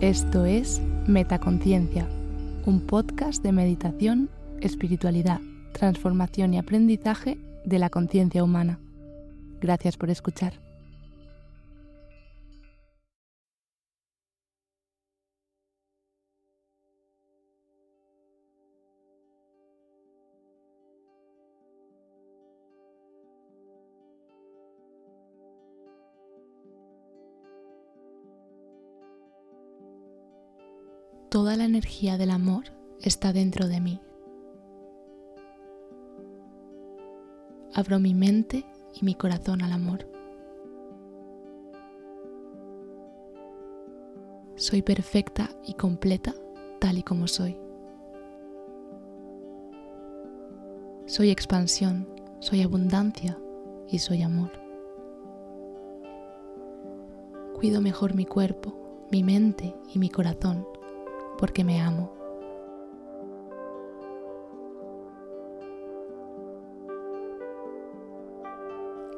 Esto es Metaconciencia, un podcast de meditación, espiritualidad, transformación y aprendizaje de la conciencia humana. Gracias por escuchar. Toda la energía del amor está dentro de mí. Abro mi mente y mi corazón al amor. Soy perfecta y completa tal y como soy. Soy expansión, soy abundancia y soy amor. Cuido mejor mi cuerpo, mi mente y mi corazón porque me amo.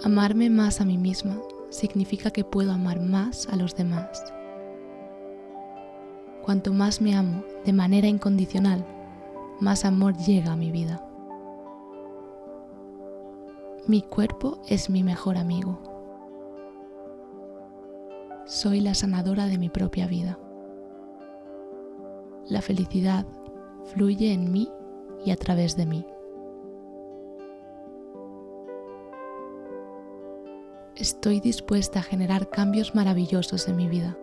Amarme más a mí misma significa que puedo amar más a los demás. Cuanto más me amo de manera incondicional, más amor llega a mi vida. Mi cuerpo es mi mejor amigo. Soy la sanadora de mi propia vida. La felicidad fluye en mí y a través de mí. Estoy dispuesta a generar cambios maravillosos en mi vida.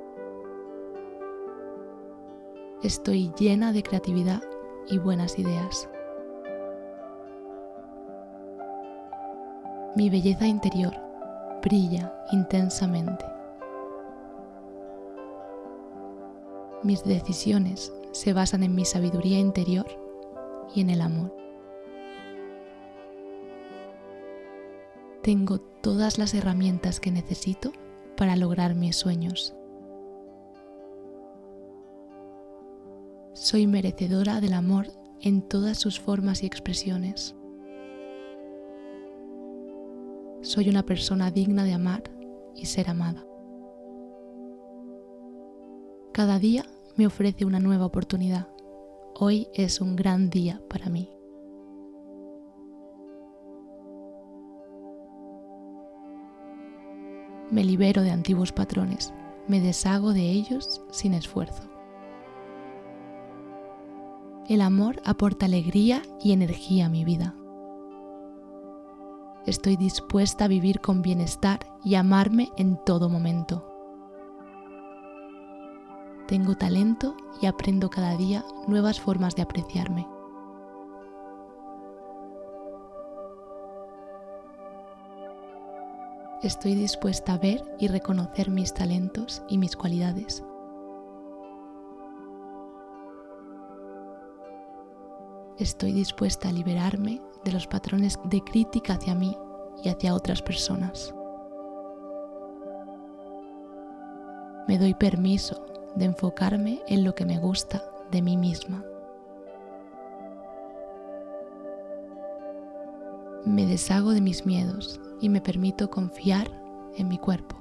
Estoy llena de creatividad y buenas ideas. Mi belleza interior brilla intensamente. Mis decisiones se basan en mi sabiduría interior y en el amor. Tengo todas las herramientas que necesito para lograr mis sueños. Soy merecedora del amor en todas sus formas y expresiones. Soy una persona digna de amar y ser amada. Cada día me ofrece una nueva oportunidad. Hoy es un gran día para mí. Me libero de antiguos patrones, me deshago de ellos sin esfuerzo. El amor aporta alegría y energía a mi vida. Estoy dispuesta a vivir con bienestar y amarme en todo momento. Tengo talento y aprendo cada día nuevas formas de apreciarme. Estoy dispuesta a ver y reconocer mis talentos y mis cualidades. Estoy dispuesta a liberarme de los patrones de crítica hacia mí y hacia otras personas. Me doy permiso de enfocarme en lo que me gusta de mí misma. Me deshago de mis miedos y me permito confiar en mi cuerpo.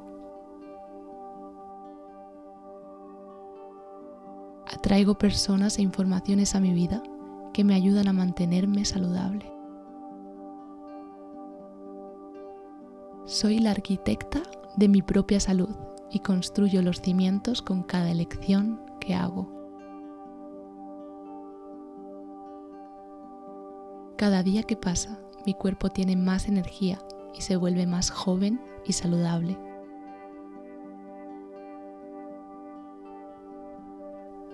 Atraigo personas e informaciones a mi vida que me ayudan a mantenerme saludable. Soy la arquitecta de mi propia salud y construyo los cimientos con cada elección que hago. Cada día que pasa, mi cuerpo tiene más energía y se vuelve más joven y saludable.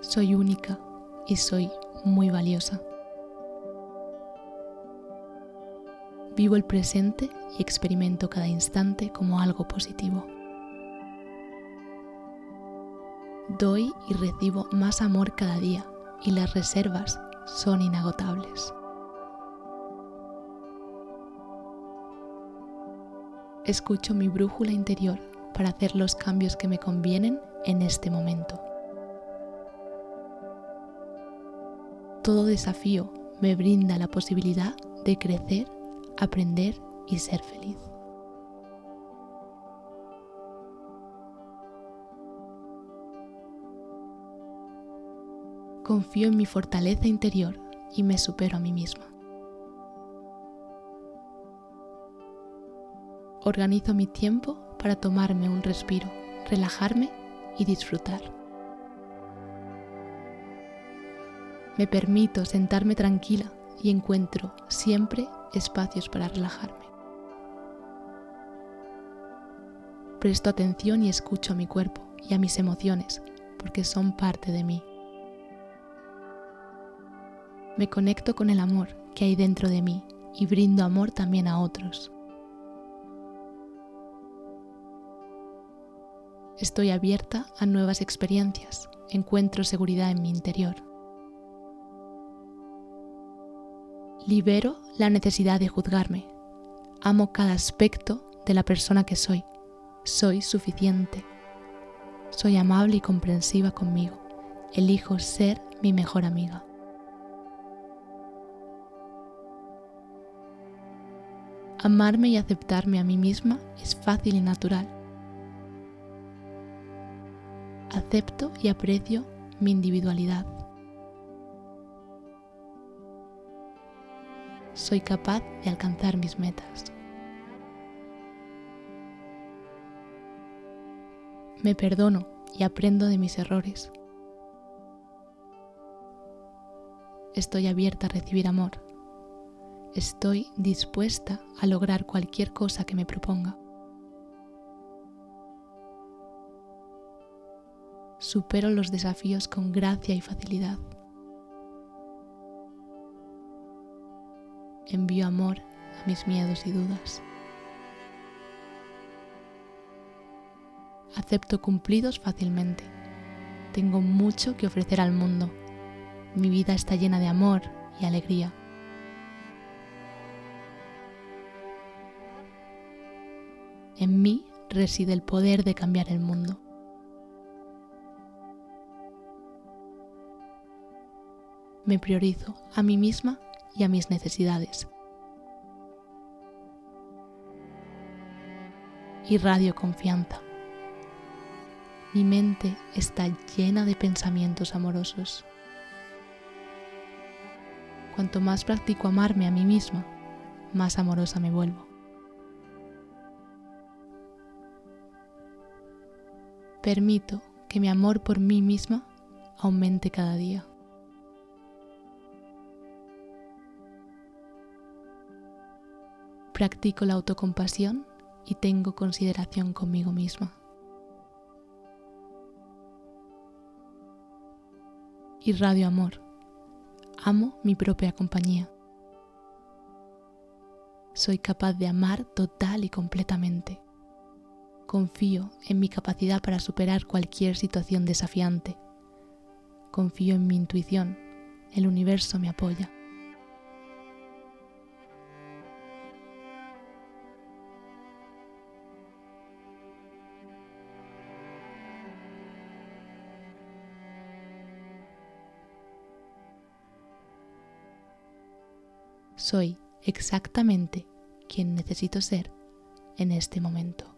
Soy única y soy muy valiosa. Vivo el presente y experimento cada instante como algo positivo. Doy y recibo más amor cada día y las reservas son inagotables. Escucho mi brújula interior para hacer los cambios que me convienen en este momento. Todo desafío me brinda la posibilidad de crecer, aprender y ser feliz. Confío en mi fortaleza interior y me supero a mí misma. Organizo mi tiempo para tomarme un respiro, relajarme y disfrutar. Me permito sentarme tranquila y encuentro siempre espacios para relajarme. Presto atención y escucho a mi cuerpo y a mis emociones porque son parte de mí. Me conecto con el amor que hay dentro de mí y brindo amor también a otros. Estoy abierta a nuevas experiencias, encuentro seguridad en mi interior. Libero la necesidad de juzgarme. Amo cada aspecto de la persona que soy. Soy suficiente. Soy amable y comprensiva conmigo. Elijo ser mi mejor amiga. Amarme y aceptarme a mí misma es fácil y natural acepto y aprecio mi individualidad. Soy capaz de alcanzar mis metas. Me perdono y aprendo de mis errores. Estoy abierta a recibir amor. Estoy dispuesta a lograr cualquier cosa que me proponga. supero los desafíos con gracia y facilidad. Envío amor a mis miedos y dudas. Acepto cumplidos fácilmente. Tengo mucho que ofrecer al mundo. Mi vida está llena de amor y alegría. En mí reside el poder de cambiar el mundo. me priorizo a mí misma y a mis necesidades. Irradio confianza. Mi mente está llena de pensamientos amorosos. Cuanto más practico amarme a mí misma, más amorosa me vuelvo. Permito que mi amor por mí misma aumente cada día. practico la autocompasión y tengo consideración conmigo misma. Irradio amor. Amo mi propia compañía. Soy capaz de amar total y completamente. Confío en mi capacidad para superar cualquier situación desafiante. Confío en mi intuición. El universo me apoya. soy exactamente quien necesito ser en este momento.